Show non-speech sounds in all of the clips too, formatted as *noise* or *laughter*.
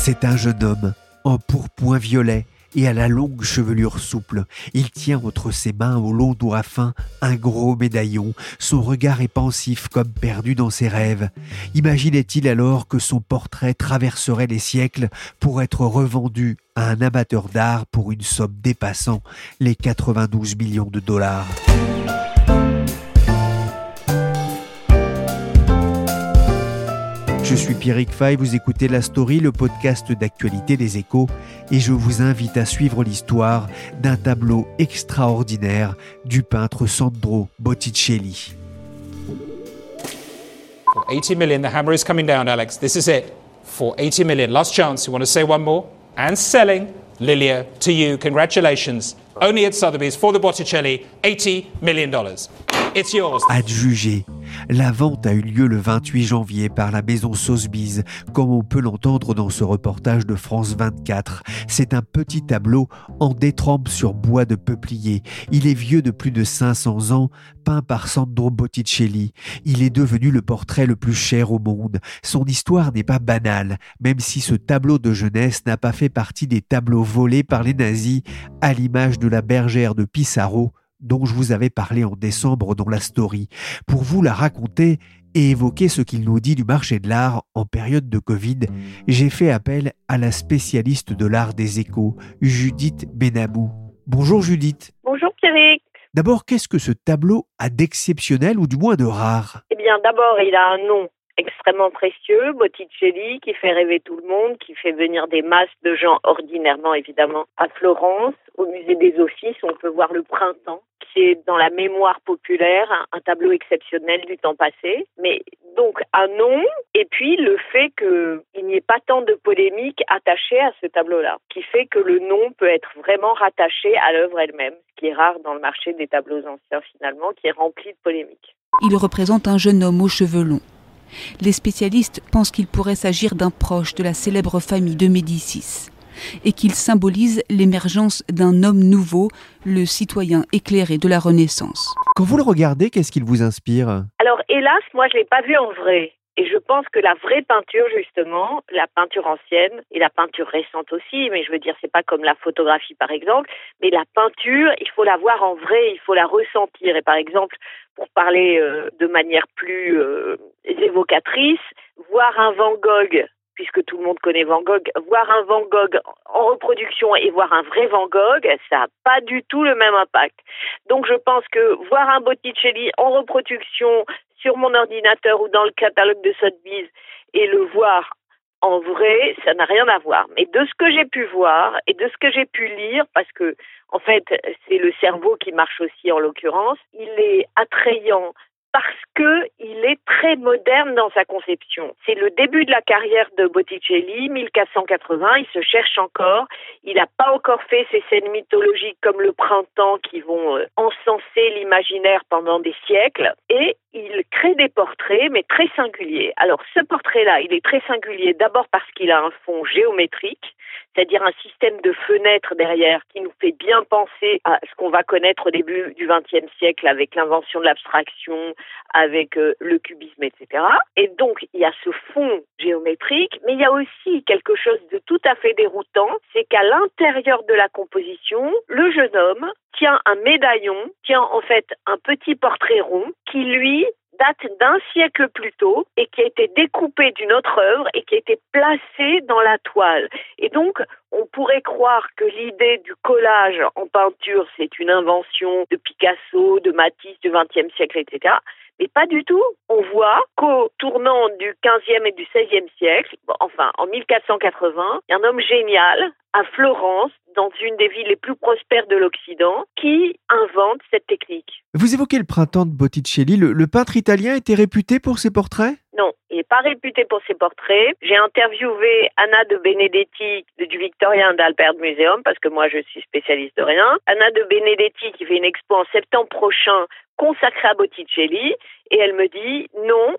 C'est un jeune homme en pourpoint violet et à la longue chevelure souple. Il tient entre ses mains au long doigt fin un gros médaillon. Son regard est pensif comme perdu dans ses rêves. Imaginait-il alors que son portrait traverserait les siècles pour être revendu à un amateur d'art pour une somme dépassant les 92 millions de dollars? Je suis Pierrick Fay, vous écoutez La Story, le podcast d'actualité des échos, et je vous invite à suivre l'histoire d'un tableau extraordinaire du peintre Sandro Botticelli. For 80 million, the hammer is coming down, Alex. This is it. For 80 million. Last chance. You want to say one more? And selling. Lilia, to you, congratulations. Only at Sotheby's for the Botticelli, $80 million. Adjugé. La vente a eu lieu le 28 janvier par la maison Sotheby's, comme on peut l'entendre dans ce reportage de France 24. C'est un petit tableau en détrempe sur bois de peuplier. Il est vieux de plus de 500 ans, peint par Sandro Botticelli. Il est devenu le portrait le plus cher au monde. Son histoire n'est pas banale, même si ce tableau de jeunesse n'a pas fait partie des tableaux volés par les nazis, à l'image de la bergère de Pissarro dont je vous avais parlé en décembre dans la story, pour vous la raconter et évoquer ce qu'il nous dit du marché de l'art en période de Covid, j'ai fait appel à la spécialiste de l'art des échos, Judith Benamou. Bonjour Judith. Bonjour Pierrick. D'abord, qu'est-ce que ce tableau a d'exceptionnel ou du moins de rare? Eh bien, d'abord, il a un nom extrêmement précieux, Botticelli, qui fait rêver tout le monde, qui fait venir des masses de gens ordinairement, évidemment, à Florence, au musée des Offices, on peut voir le printemps, qui est dans la mémoire populaire un, tableau exceptionnel du temps passé. Mais donc un nom, et puis le fait qu'il n'y ait pas tant de polémique attachée à ce tableau-là, qui fait que le nom peut être vraiment rattaché à l'œuvre elle-même, ce qui est rare dans le marché des tableaux anciens finalement, qui est rempli de polémiques. Il représente un jeune homme aux cheveux longs les spécialistes pensent qu'il pourrait s'agir d'un proche de la célèbre famille de Médicis et qu'il symbolise l'émergence d'un homme nouveau, le citoyen éclairé de la Renaissance. Quand vous le regardez, qu'est-ce qu'il vous inspire? Alors hélas, moi je ne l'ai pas vu en vrai. Et je pense que la vraie peinture, justement, la peinture ancienne et la peinture récente aussi, mais je veux dire, c'est pas comme la photographie par exemple, mais la peinture, il faut la voir en vrai, il faut la ressentir. Et par exemple, pour parler euh, de manière plus euh, évocatrice, voir un Van Gogh puisque tout le monde connaît Van Gogh, voir un Van Gogh en reproduction et voir un vrai Van Gogh, ça n'a pas du tout le même impact. Donc je pense que voir un Botticelli en reproduction sur mon ordinateur ou dans le catalogue de Sotheby's et le voir en vrai, ça n'a rien à voir. Mais de ce que j'ai pu voir et de ce que j'ai pu lire, parce que en fait c'est le cerveau qui marche aussi en l'occurrence, il est attrayant parce que il est très moderne dans sa conception. C'est le début de la carrière de Botticelli, 1480, il se cherche encore, il n'a pas encore fait ces scènes mythologiques comme le printemps qui vont euh, encenser l'imaginaire pendant des siècles, et il crée des portraits, mais très singuliers. Alors ce portrait-là, il est très singulier d'abord parce qu'il a un fond géométrique, c'est-à-dire un système de fenêtres derrière qui nous fait bien penser à ce qu'on va connaître au début du XXe siècle avec l'invention de l'abstraction, avec euh, le cubisme, etc. Et donc, il y a ce fond géométrique, mais il y a aussi quelque chose de tout à fait déroutant, c'est qu'à l'intérieur de la composition, le jeune homme tient un médaillon, tient en fait un petit portrait rond qui, lui, date d'un siècle plus tôt et qui a été découpé d'une autre œuvre et qui a été placé dans la toile. Et donc, on pourrait croire que l'idée du collage en peinture, c'est une invention de Picasso, de Matisse du XXe siècle, etc. Mais pas du tout. On voit qu'au tournant du XVe et du XVIe siècle, enfin en 1480, un homme génial à Florence dans une des villes les plus prospères de l'Occident qui invente cette technique. Vous évoquez le printemps de Botticelli. Le, peintre italien était réputé pour ses portraits? Non, il n'est pas réputé pour ses portraits. J'ai interviewé Anna de Benedetti du Victorien d'Albert Museum parce que moi je suis spécialiste de rien. Anna de Benedetti qui fait une expo en septembre prochain consacrée à Botticelli et elle me dit non,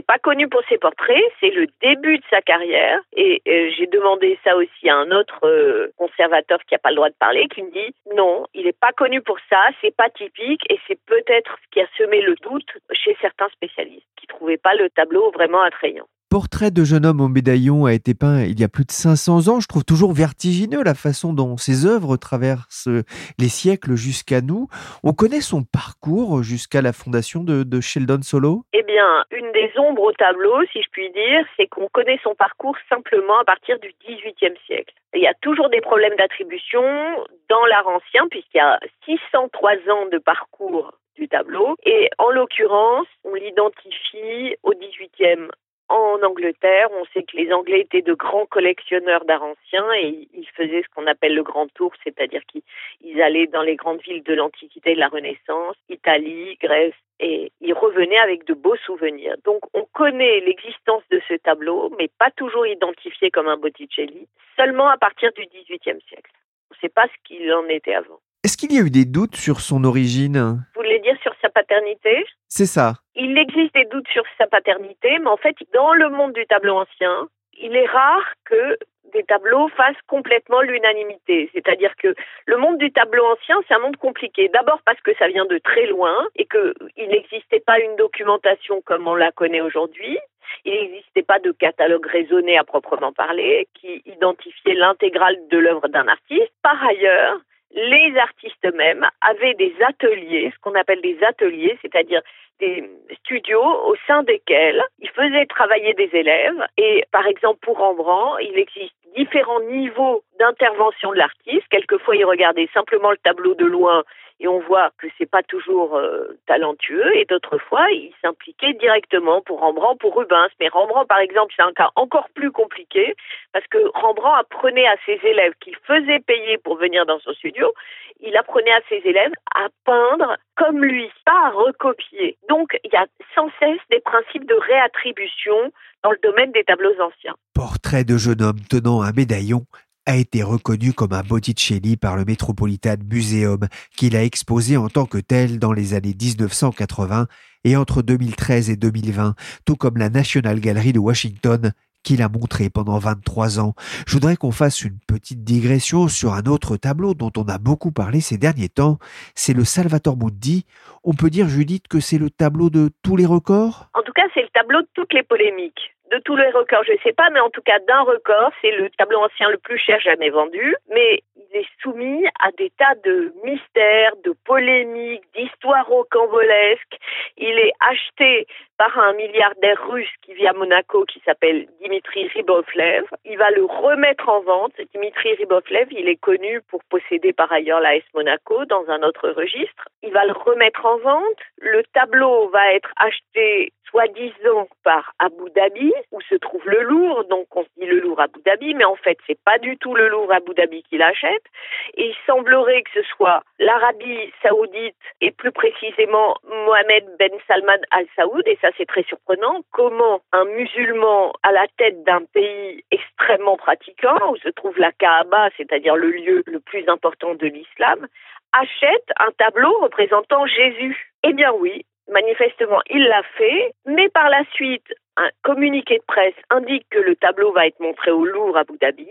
n'est pas connu pour ses portraits, c'est le début de sa carrière. Et euh, j'ai demandé ça aussi à un autre euh, conservateur qui n'a pas le droit de parler, qui me dit non, il n'est pas connu pour ça, c'est pas typique, et c'est peut-être ce qui a semé le doute chez certains spécialistes qui trouvaient pas le tableau vraiment attrayant portrait de jeune homme au médaillon a été peint il y a plus de 500 ans. Je trouve toujours vertigineux la façon dont ses œuvres traversent les siècles jusqu'à nous. On connaît son parcours jusqu'à la fondation de, de, Sheldon Solo? Eh bien, des ombres au tableau, si je puis dire, c'est qu'on connaît son parcours simplement à partir du XVIIIe siècle. Il y a toujours des problèmes d'attribution dans l'art ancien, puisqu'il y a 603 ans de parcours du tableau. Et en l'occurrence, on l'identifie au XVIIIe en Angleterre, on sait que les Anglais étaient de grands collectionneurs d'art ancien et ils faisaient ce qu'on appelle le grand tour, c'est-à-dire qu'ils allaient dans les grandes villes de l'Antiquité et de la Renaissance, Italie, Grèce, et ils revenaient avec de beaux souvenirs. Donc on connaît l'existence de ce tableau, mais pas toujours identifié comme un Botticelli, seulement à partir du XVIIIe siècle. On ne sait pas ce qu'il en était avant. Est-ce qu'il y a eu des doutes sur son origine? Vous voulez dire sur sa paternité C'est ça. Il existe des doutes sur sa paternité, mais en fait, dans le monde du tableau ancien, il est rare que des tableaux fassent complètement l'unanimité. C'est-à-dire que le monde du tableau ancien, c'est un monde compliqué. D'abord parce que ça vient de très loin et qu'il n'existait pas une documentation comme on la connaît aujourd'hui. Il n'existait pas de catalogue raisonné à proprement parler qui identifiait l'intégrale de l'œuvre d'un artiste. Par ailleurs, les artistes eux-mêmes avaient des ateliers, ce qu'on appelle des ateliers, c'est-à-dire des studios au sein desquels ils faisaient travailler des élèves. Et par exemple, pour Rembrandt, il existe différents niveaux d'intervention de l'artiste. Quelquefois, il regardait simplement le tableau de loin et on voit que c'est pas toujours euh, talentueux et d'autres fois il s'impliquait directement pour Rembrandt, pour Rubens. Mais Rembrandt, par exemple, c'est un cas encore plus compliqué parce que Rembrandt apprenait à ses élèves qu'il faisait payer pour venir dans son studio, il apprenait à ses élèves à peindre comme lui, pas à recopier. Donc il y a sans cesse des principes de réattribution dans le domaine des tableaux anciens. Portrait de jeune homme tenant un médaillon a été reconnu comme un Botticelli par le Metropolitan Museum, qu'il a exposé en tant que tel dans les années 1980 et entre 2013 et 2020, tout comme la National Gallery de Washington, qu'il a montré pendant 23 ans. Je voudrais qu'on fasse une petite digression sur un autre tableau dont on a beaucoup parlé ces derniers temps. C'est le Salvatore Mundi. On peut dire, Judith, que c'est le tableau de tous les records? En tout cas, c'est le tableau de toutes les polémiques de tous les records, je ne sais pas, mais en tout cas d'un record, c'est le tableau ancien le plus cher jamais vendu, mais il est soumis à des tas de mystères, de polémiques, d'histoires rocambolesques. Il est acheté par un milliardaire russe qui vit à Monaco qui s'appelle Dimitri Ribovlev. Il va le remettre en vente. Dimitri Ribovlev, il est connu pour posséder par ailleurs la S Monaco dans un autre registre. Il va le remettre Le tableau va être acheté soi-disant par Abu Dhabi, où se trouve le Louvre. Donc on dit le Louvre Abu Dhabi, mais en fait c'est pas du tout le Louvre Abu Dhabi qui l'achète. Et il semblerait que ce soit l'Arabie Saoudite et plus précisément Mohamed Ben Salman Al Saoud. Et ça c'est très surprenant. Comment un musulman à la tête d'un pays extrêmement pratiquant, où se trouve la Kaaba, c'est-à-dire le lieu le plus important de l'islam, achète un tableau représentant Jésus. Eh bien oui, Manifestement, il l'a fait, mais par la suite, un communiqué de presse indique que le tableau va être montré au Louvre à Abu Dhabi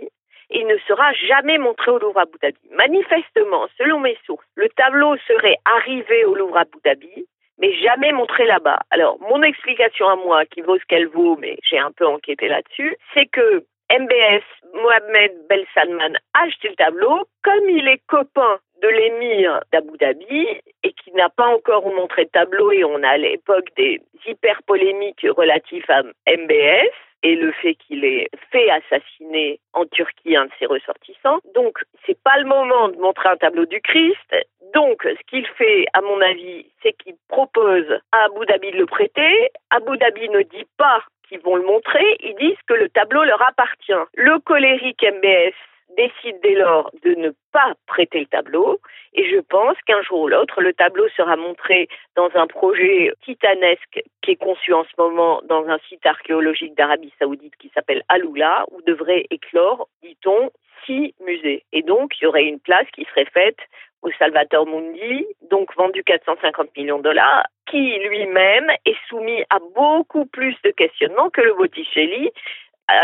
et il ne sera jamais montré au Louvre à Abu Dhabi. Manifestement, selon mes sources, le tableau serait arrivé au Louvre à Abu Dhabi, mais jamais montré là-bas. Alors, mon explication à moi, qui vaut ce qu'elle vaut, mais j'ai un peu enquêté là-dessus, c'est que MBS Mohamed Bel Salman a acheté le tableau. Comme il est copain de l'émir d'Abu Dhabi et qui n'a pas encore montré de tableau et on a à l'époque des hyper polémiques relatives à MBS et le fait qu'il ait fait assassiner en Turquie un de ses ressortissants. Donc, c'est pas le moment de montrer un tableau du Christ. Donc, ce qu'il fait, à mon avis, c'est qu'il propose à Abu Dhabi de le prêter. Abu Dhabi ne dit pas qu'ils vont le montrer, ils disent que le tableau leur appartient. Le colérique MBS décide dès lors de ne pas prêter le tableau. Et je pense qu'un jour ou l'autre, le tableau sera montré dans un projet titanesque qui est conçu en ce moment dans un site archéologique d'Arabie Saoudite qui s'appelle Aloula, où devrait éclore, dit-on, six musées. Et donc, il y aurait une place qui serait faite au Salvator Mundi, donc vendu 450 millions de dollars, qui lui-même est soumis à beaucoup plus de questionnements que le Botticelli.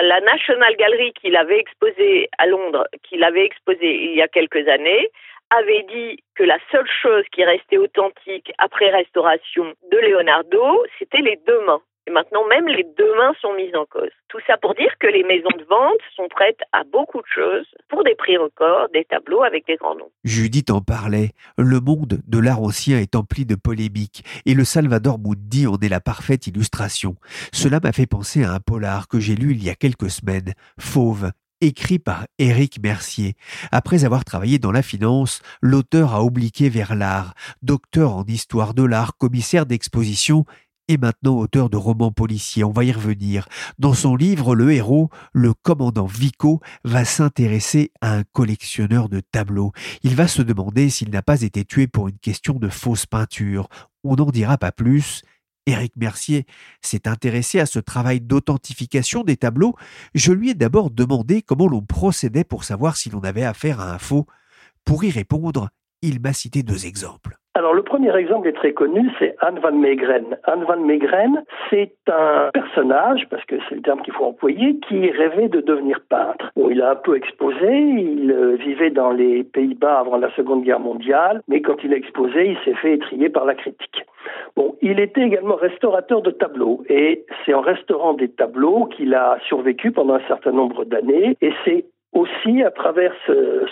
La National Gallery qu'il avait exposé à Londres, qu'il avait exposé il y a quelques années, avait dit que la seule chose qui restait authentique après restauration de Leonardo, c'était les deux mains. Et maintenant, même les deux mains sont mises en cause. Tout ça pour dire que les maisons de vente sont prêtes à beaucoup de choses pour des prix records, des tableaux avec des grands noms. Judith en parlait. Le monde de l'art ancien est empli de polémiques et le Salvador Mundi en est la parfaite illustration. Cela m'a fait penser à un polar que j'ai lu il y a quelques semaines, Fauve, écrit par Éric Mercier. Après avoir travaillé dans la finance, l'auteur a obliqué vers l'art, docteur en histoire de l'art, commissaire d'exposition et maintenant auteur de romans policiers. On va y revenir. Dans son livre, le héros, le commandant Vico, va s'intéresser à un collectionneur de tableaux. Il va se demander s'il n'a pas été tué pour une question de fausse peinture. On n'en dira pas plus. Éric Mercier s'est intéressé à ce travail d'authentification des tableaux. Je lui ai d'abord demandé comment l'on procédait pour savoir si l'on avait affaire à un faux. Pour y répondre, il m'a cité deux exemples. Alors le premier exemple est très connu, c'est Anne van Meegeren. Anne van Meegeren, c'est un personnage, parce que c'est le terme qu'il faut employer, qui rêvait de devenir peintre. Bon, il a un peu exposé, il euh, vivait dans les Pays-Bas avant la Seconde Guerre mondiale, mais quand il a exposé, il s'est fait étrier par la critique. Bon, il était également restaurateur de tableaux, et c'est en restaurant des tableaux qu'il a survécu pendant un certain nombre d'années, et c'est aussi à travers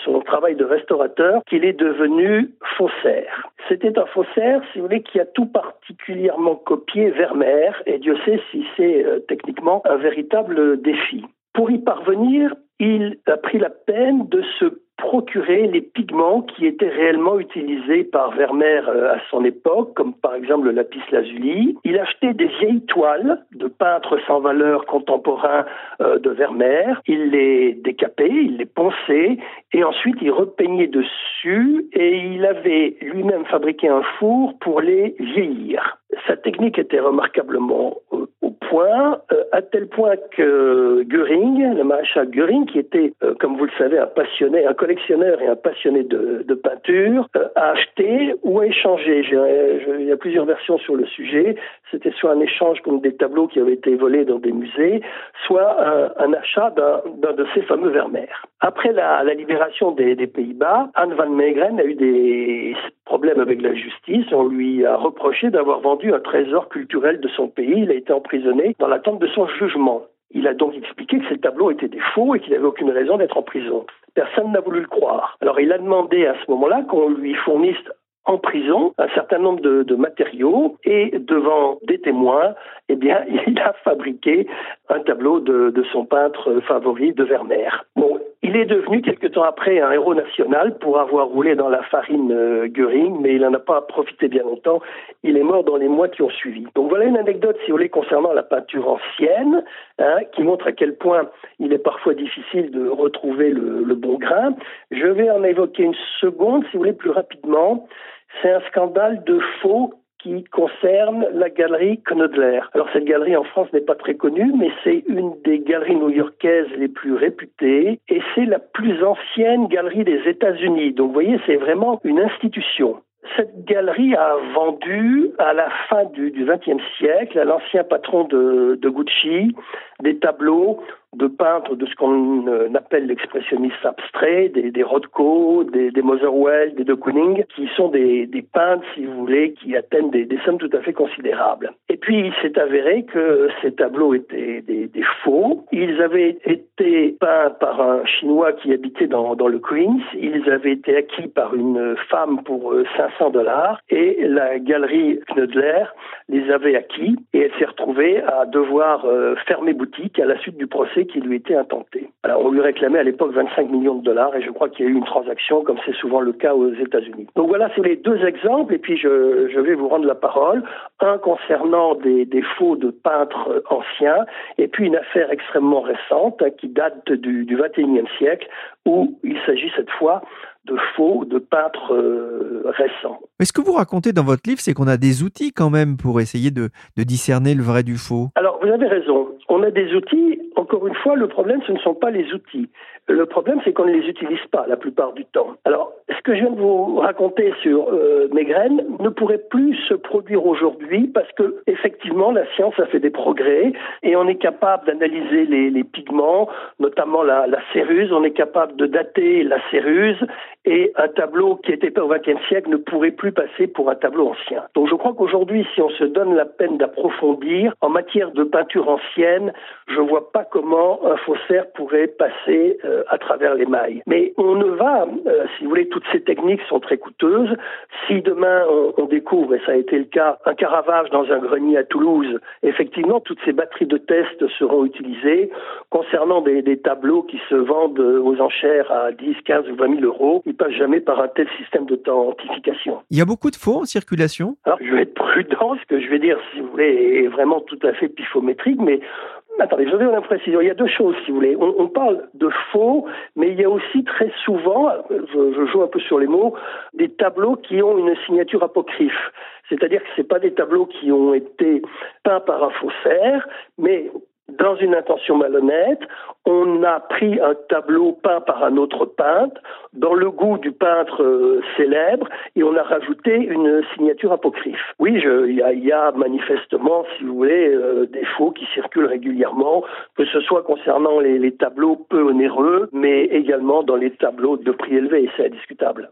son travail de restaurateur qu'il est devenu faussaire. C'était un faussaire, si vous voulez, qui a tout particulièrement copié Vermeer, et Dieu sait si c'est euh, techniquement un véritable défi. Pour y parvenir, il a pris la peine de se procurer les pigments qui étaient réellement utilisés par Vermeer euh, à son époque, comme par exemple le lapis lazuli. Il achetait des vieilles toiles de peintres sans valeur contemporains euh, de Vermeer. Il les décapait, il les ponçait et ensuite il repeignait dessus et il avait lui-même fabriqué un four pour les vieillir. Sa technique était remarquablement euh, à tel point que Göring, le maréchal Göring, qui était, comme vous le savez, un passionné, un collectionneur et un passionné de, peinture euh, a acheté ou a échangé. il y a plusieurs versions sur le sujet. C'était soit un échange contre des tableaux qui avaient été volés dans des musées, soit un, achat d'un de ces fameux Vermeer. Après la, libération des, Pays-Bas, Anne van Meegeren a eu des problèmes avec la justice. On lui a reproché d'avoir vendu un trésor culturel de son pays. Il a été emprisonné dans l'attente de son jugement. Il a donc expliqué que ces tableaux étaient des faux et qu'il n'avait aucune raison d'être en prison. Personne n'a voulu le croire. Alors il a demandé à ce moment-là qu'on lui fournisse en prison un certain nombre de, matériaux et devant des témoins, eh bien, *laughs* il a fabriqué un tableau de, de son peintre favori de Vermeer. Bon, il est devenu quelque temps après un héros national pour avoir roulé dans la farine euh, Göring, mais il n'en a pas profité bien longtemps. Il est mort dans les mois qui ont suivi. Donc voilà une anecdote, si vous voulez, concernant la peinture ancienne, hein, qui montre à quel point il est parfois difficile de retrouver le, le bon grain. Je vais en évoquer une seconde, si vous voulez, plus rapidement. C'est un scandale de faux qui concerne la galerie Knödler. Alors cette galerie en France n'est pas très connue, mais c'est une des galeries new-yorkaises les plus réputées et c'est la plus ancienne galerie des États-Unis. Donc vous voyez, c'est vraiment une institution. Cette galerie a vendu à la fin du XXe siècle à l'ancien patron de Gucci des tableaux de peintres de ce qu'on euh, appelle l'expressionnisme abstrait, des, des Rothko, des, des Motherwell, des de Kooning, qui sont des, peintres, si vous voulez, qui atteignent des, sommes tout à fait considérables. Et puis, il s'est avéré que ces tableaux étaient des, des, faux. Ils avaient été peints par un Chinois qui habitait dans, dans le Queens. Ils avaient été acquis par une femme pour 500 euh, dollars et la galerie Knödler les avait acquis et elle s'est retrouvée à devoir euh, fermer boutique à la suite du procès qui lui était intenté. Alors, on lui réclamait à l'époque 25 millions de dollars et je crois qu'il y a eu une transaction comme c'est souvent le cas aux États-Unis. Donc voilà, c'est les deux exemples et puis je, vais vous rendre la parole. Un concernant des, des faux de peintres anciens et puis une affaire extrêmement récente hein, qui date du, du 21e siècle où il s'agit cette fois de faux, de peintres euh, récents. Mais ce que vous racontez dans votre livre, c'est qu'on a des outils quand même pour essayer de, de discerner le vrai du faux. Alors, vous avez raison. On a des outils. Encore une fois, le problème, ce ne sont pas les outils. Le problème, c'est qu'on ne les utilise pas la plupart du temps. Alors, ce que je viens de vous raconter sur euh, mes graines ne pourrait plus se produire aujourd'hui parce que, effectivement, la science a fait des progrès et on est capable d'analyser les, les, pigments, notamment la, la céruse. On est capable de dater la céruse et un tableau qui était peint au XXe siècle ne pourrait plus passer pour un tableau ancien. Donc, je crois qu'aujourd'hui, si on se donne la peine d'approfondir en matière de peinture ancienne, je vois pas comment un faussaire pourrait passer euh, à travers les mailles. Mais on ne va, euh, si vous voulez, toutes ces techniques sont très coûteuses. Si demain on, découvre, et ça a été le cas, un caravage dans un grenier à Toulouse, effectivement, toutes ces batteries de tests seront utilisées. Concernant des, des tableaux qui se vendent aux enchères à 10, 15 ou 20 000 euros, ils passent jamais par un tel système d'authentification. Il y a beaucoup de faux en circulation Alors, je vais être prudent, ce que je vais dire, si vous voulez, est vraiment tout à fait pifométrique, mais Attendez, je vais vous précision. Il y a deux choses, si vous voulez. On, on, parle de faux, mais il y a aussi très souvent, je, je, joue un peu sur les mots, des tableaux qui ont une signature apocryphe. C'est-à-dire que ce pas des tableaux qui ont été peints par un faussaire, mais dans une intention malhonnête, on a pris un tableau peint par un autre peintre, dans le goût du peintre euh, célèbre, et on a rajouté une signature apocryphe. Oui, il y, a manifestement, si vous voulez, euh, des faux qui circulent régulièrement, que ce soit concernant les, tableaux peu onéreux, mais également dans les tableaux de prix élevé, c'est indiscutable.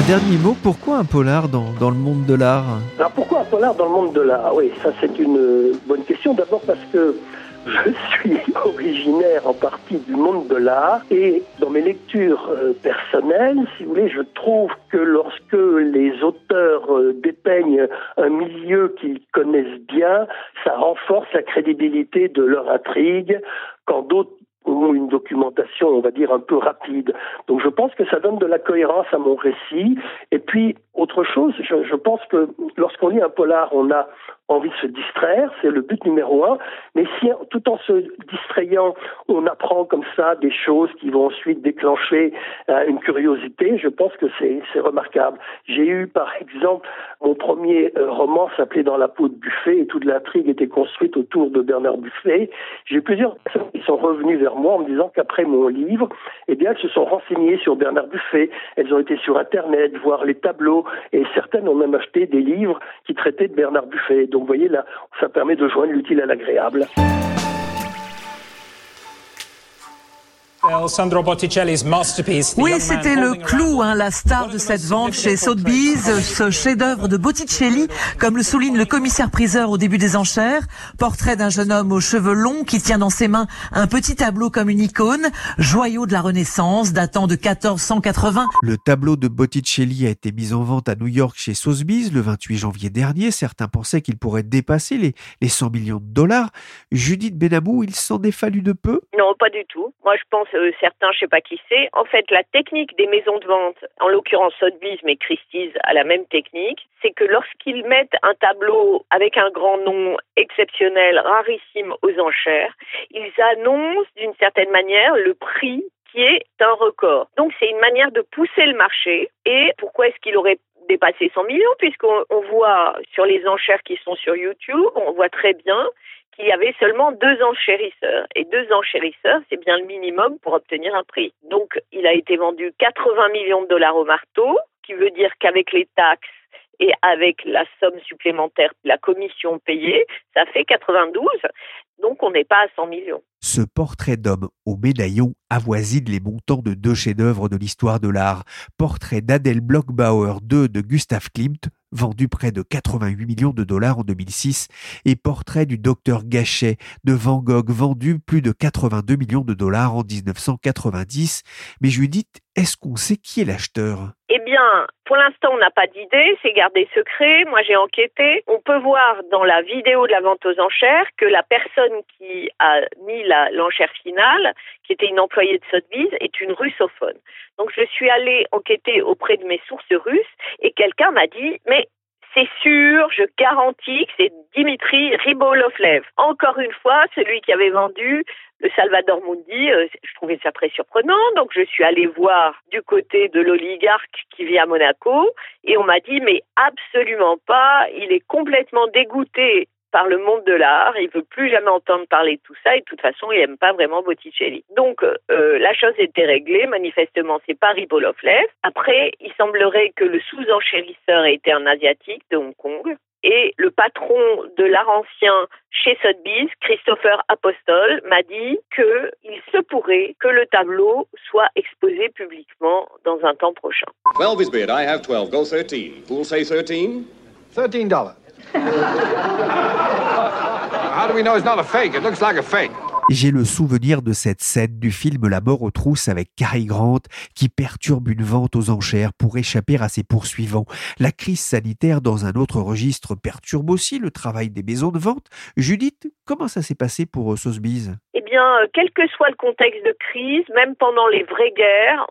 Un dernier mot, pourquoi un polar dans, dans le monde de l'art? Alors pourquoi un polar dans le monde de l'art? Oui, ça c'est une bonne question. D'abord parce que *laughs* je suis *laughs* originaire en partie du monde de l'art et dans mes lectures euh, personnelles, si vous voulez, je trouve que lorsque les auteurs euh, dépeignent un milieu qu'ils connaissent bien, ça renforce la crédibilité de leur intrigue, quand d'autres ou une documentation, on va dire, un peu rapide. Donc je pense que ça donne de la cohérence à mon récit. Et puis, autre chose, je, pense que lorsqu'on lit un polar, on a envie de se distraire, c'est le but numéro un. Mais si tout en se distrayant, on apprend comme ça des choses qui vont ensuite déclencher euh, une curiosité, je pense que c'est remarquable. J'ai eu par exemple mon premier euh, roman s'appelait Dans la peau de Buffet et toute l'intrigue était construite autour de Bernard Buffet. J'ai eu plusieurs personnes qui sont revenues vers moi en me disant qu'après mon livre, eh bien, elles se sont renseignées sur Bernard Buffet. Elles ont été sur Internet, voir les tableaux et certaines ont même acheté des livres qui traitaient de Bernard Buffet. Donc, vous voyez, là, ça permet de joindre l'utile à l'agréable. Oui, c'était le clou, hein, la star de cette vente chez Sotheby's, ce chef-d'œuvre de Botticelli, comme le souligne le commissaire-priseur au début des enchères. Portrait d'un jeune homme aux cheveux longs qui tient dans ses mains un petit tableau comme une icône, joyau de la Renaissance, datant de 1480. Le tableau de Botticelli a été mis en vente à New York chez Sotheby's le 28 janvier dernier. Certains pensaient qu'il pourrait dépasser les, les 100 millions de dollars. Judith Benamou, il s'en est fallu de peu? Non, pas du tout. Moi, je pense euh, certains, je sais pas qui c'est. En fait, la technique des maisons de vente, en l'occurrence Sotheby's, mais Christie's a la même technique, c'est que lorsqu'ils mettent un tableau avec un grand nom exceptionnel, rarissime aux enchères, ils annoncent d'une certaine manière le prix qui est un record. Donc c'est une manière de pousser le marché. Et pourquoi est-ce qu'il aurait dépassé 100 millions? Puisqu'on voit sur les enchères qui sont sur YouTube, on voit très bien qu'il y avait seulement deux enchérisseurs. Et deux enchérisseurs, c'est bien le minimum pour obtenir un prix. Donc, il a été vendu 80 millions de dollars au marteau, qui veut dire qu'avec les taxes et avec la somme supplémentaire, la commission payée, ça fait 92. Donc on n'est pas à 100 millions. Ce portrait d'homme au médaillon avoisine les montants de deux chefs-d'œuvre de l'histoire de l'art. Portrait d'Adèle Blockbauer II de Gustav Klimt, vendu près de 88 millions de dollars en 2006, et portrait du docteur Gachet de Van Gogh, vendu plus de 82 millions de dollars en 1990. Mais Judith, est-ce qu'on sait qui est l'acheteur? Eh bien, pour l'instant, on n'a pas d'idée, c'est gardé secret. Moi, j'ai enquêté. On peut voir dans la vidéo de la vente aux enchères que la personne qui a mis l'enchère finale, qui était une employée de Sotheby's, est une russophone. Donc, je suis allée enquêter auprès de mes sources russes et quelqu'un m'a dit, mais c'est sûr, je garantis que c'est Dimitri Ribolovlev. Encore une fois, celui qui avait vendu le Salvador Mundi, euh, je trouvais ça très surprenant, donc je suis allée voir du côté de l'oligarque qui vit à Monaco, et on m'a dit, mais absolument pas, il est complètement dégoûté par le monde de l'art. Il veut plus jamais entendre parler de tout ça et de toute façon, il aime pas vraiment Botticelli. Donc, euh, la chose était réglée. Manifestement, c'est pas Ribolovlev. Après, il semblerait que le sous-enchérisseur ait été un asiatique de Hong Kong. Et le patron de l'art ancien chez Sotheby's, Christopher Apostol, m'a dit qu'il se pourrait que le tableau soit exposé publiquement dans un temps prochain. 12 is bid. I have 12. Go 13. Who'll say 13? 13 dollars. How do we know it's not a fake? It looks like a fake. J'ai le souvenir de cette scène du film La mort aux trousses avec Cary Grant qui perturbe une vente aux enchères pour échapper à ses poursuivants. La crise sanitaire dans un autre registre perturbe aussi le travail des maisons de vente. Judith, comment ça s'est passé pour euh, Sotheby's? Eh bien, euh, quel que soit le contexte de crise, même pendant les vraies guerres,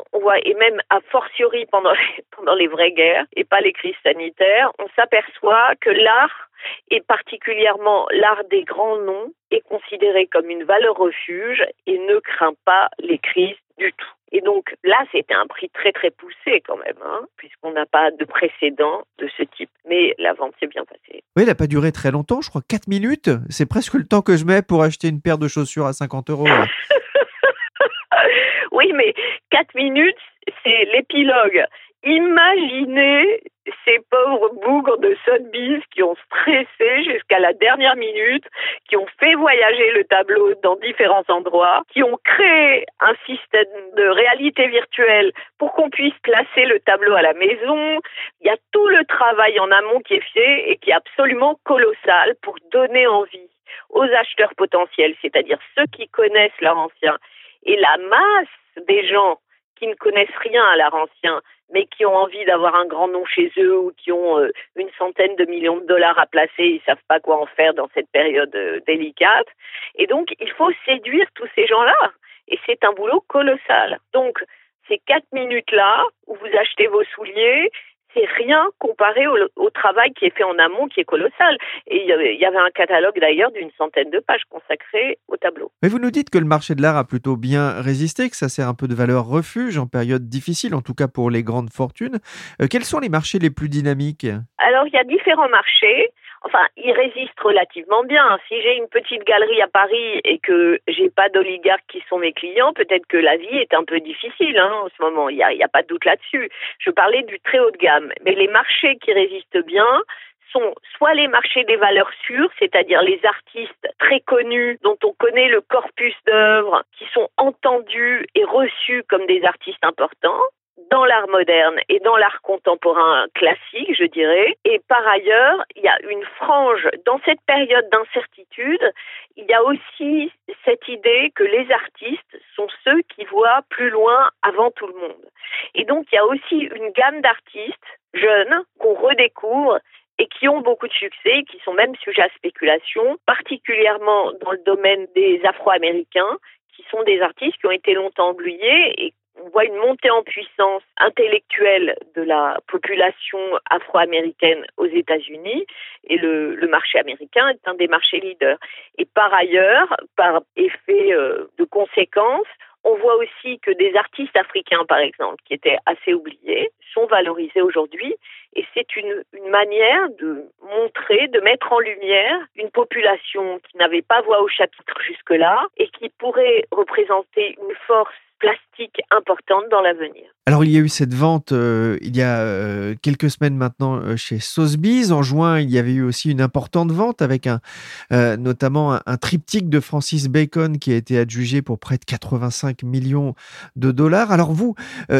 et même a fortiori *laughs* pendant les vraies guerres et pas les crises sanitaires, on s'aperçoit que l'art et particulièrement l'art des grands noms est considéré comme une valeur refuge et ne craint pas les crises du tout. Et donc là, c'était un prix très très poussé quand même, hein, puisqu'on n'a pas de précédent de ce type. Mais la vente s'est bien passée. Oui, elle n'a pas duré très longtemps, je crois 4 minutes. C'est presque le temps que je mets pour acheter une paire de chaussures à 50 euros. *laughs* oui, mais 4 minutes, c'est l'épilogue. Imaginez ces pauvres bougres de Sotheby's qui ont stressé jusqu'à la dernière minute, qui ont fait voyager le tableau dans différents endroits, qui ont créé un système de réalité virtuelle pour qu'on puisse placer le tableau à la maison. Il y a tout le travail en amont qui est fait et qui est absolument colossal pour donner envie aux acheteurs potentiels, c'est-à-dire ceux qui connaissent l'art ancien, et la masse des gens qui ne connaissent rien à l'art ancien, mais qui ont envie d'avoir un grand nom chez eux ou qui ont euh, une centaine de millions de dollars à placer, ils savent pas quoi en faire dans cette période euh, délicate. Et donc, il faut séduire tous ces gens-là. Et c'est un boulot colossal. Donc, ces quatre minutes-là où vous achetez vos souliers, c'est rien comparé au, travail qui est fait en amont, qui est colossal. Et il y avait, un catalogue d'ailleurs d'une centaine de pages consacrées au tableau. Mais vous nous dites que le marché de l'art a plutôt bien résisté, que ça sert un peu de valeur refuge en période difficile, en tout cas pour les grandes fortunes. Euh, quels sont les marchés les plus dynamiques? Alors il y a différents marchés enfin, il résiste relativement bien. Si j'ai une petite galerie à Paris et que j'ai pas d'oligarques qui sont mes clients, peut-être que la vie est un peu difficile hein, en ce moment. Il n'y a, y a pas de doute là-dessus. Je parlais du très haut de gamme, mais les marchés qui résistent bien, sont soit les marchés des valeurs sûres, c'est-à-dire les artistes très connus dont on connaît le corpus d'œuvres, qui sont entendus et reçus comme des artistes importants, dans l'art moderne et dans l'art contemporain classique, je dirais. Et par ailleurs, il y a une frange, dans cette période d'incertitude, il y a aussi cette idée que les artistes sont ceux qui voient plus loin avant tout le monde. Et donc, il y a aussi une gamme d'artistes jeunes qu'on redécouvre et qui ont beaucoup de succès, qui sont même sujets à spéculation, particulièrement dans le domaine des Afro-Américains, qui sont des artistes qui ont été longtemps oubliés et on voit une montée en puissance intellectuelle de la population afro-américaine aux États-Unis et le, marché américain est un des marchés leaders. Et par ailleurs, par effet euh, de conséquence, on voit aussi que des artistes africains, par exemple, qui étaient assez oubliés, sont valorisés aujourd'hui. Et c'est une, manière de montrer, de mettre en lumière une population qui n'avait pas voix au chapitre jusque-là et qui pourrait représenter une force plastique importante dans l'avenir. Alors il y a eu cette vente euh, il y a euh, quelques semaines maintenant euh, chez Sotheby's. En juin, il y avait eu aussi une importante vente avec un, notamment un, triptyque de Francis Bacon qui a été adjugé pour près de 85 millions de dollars. Alors vous,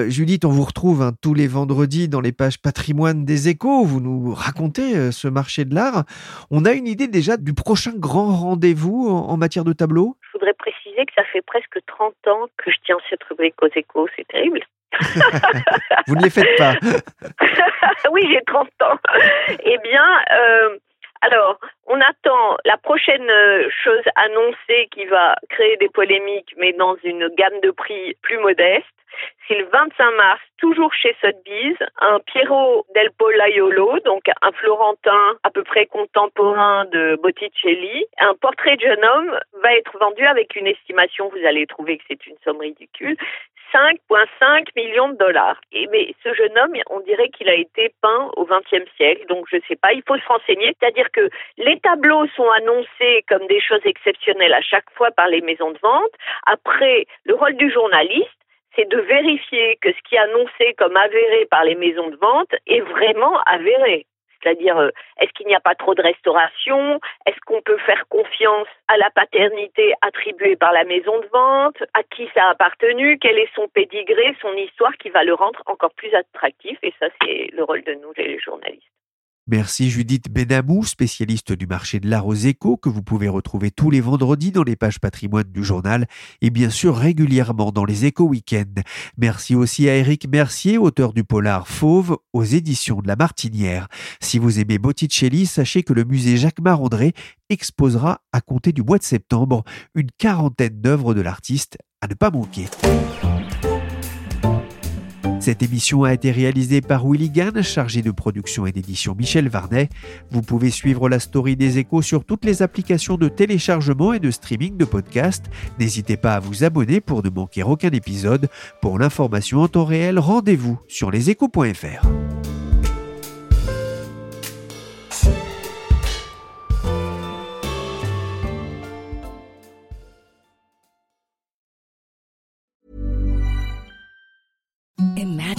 Judith, on vous retrouve hein, tous les vendredis dans les pages patrimoine des échos. Vous nous racontez ce marché de l'art. On a une idée déjà du prochain grand rendez-vous en, en matière de tableaux Je voudrais préciser que ça fait presque 30 ans que je tiens cette rubrique aux échos. C'est terrible. *laughs* *laughs* Vous ne les faites pas. *laughs* oui, j'ai 30 ans. eh bien, euh, alors, on attend la prochaine euh, chose annoncée qui va créer des polémiques, mais dans une gamme de prix plus modeste. C'est le 25 mars, toujours chez Sotheby's, un Piero del Polaiolo, donc un Florentin à peu près contemporain de Botticelli. Un portrait de jeune homme va être vendu avec une estimation, vous allez trouver que c'est une somme ridicule, 5,5 millions de dollars. Et mais ce jeune homme, on dirait qu'il a été peint au XXe siècle, donc je ne sais pas. Il faut se renseigner, c'est-à-dire que les tableaux sont annoncés comme des choses exceptionnelles à chaque fois par les maisons de vente. Après, le rôle du journaliste, c'est de vérifier que ce qui est annoncé comme avéré par les maisons de vente est vraiment avéré. C'est-à-dire, euh, est-ce qu'il n'y a pas trop de restauration? Est-ce qu'on peut faire confiance à la paternité attribuée par la maison de vente? À qui ça a appartenu? Quel est son pédigré, son histoire qui va le rendre encore plus attractif? Et ça, c'est le rôle de nous, les journalistes. Merci Judith Benamou, spécialiste du marché de l'art aux échos, que vous pouvez retrouver tous les vendredis dans les pages patrimoine du journal et bien sûr régulièrement dans les échos week-end. Merci aussi à Eric Mercier, auteur du polar Fauve aux éditions de La Martinière. Si vous aimez Botticelli, sachez que le musée Jacques Marandré exposera à compter du mois de septembre une quarantaine d'œuvres de l'artiste à ne pas manquer. Cette émission a été réalisée par Willy Gann, chargé de production et d'édition Michel Varnet. Vous pouvez suivre la story des échos sur toutes les applications de téléchargement et de streaming de podcasts. N'hésitez pas à vous abonner pour ne manquer aucun épisode. Pour l'information en temps réel, rendez-vous sur leséchos.fr.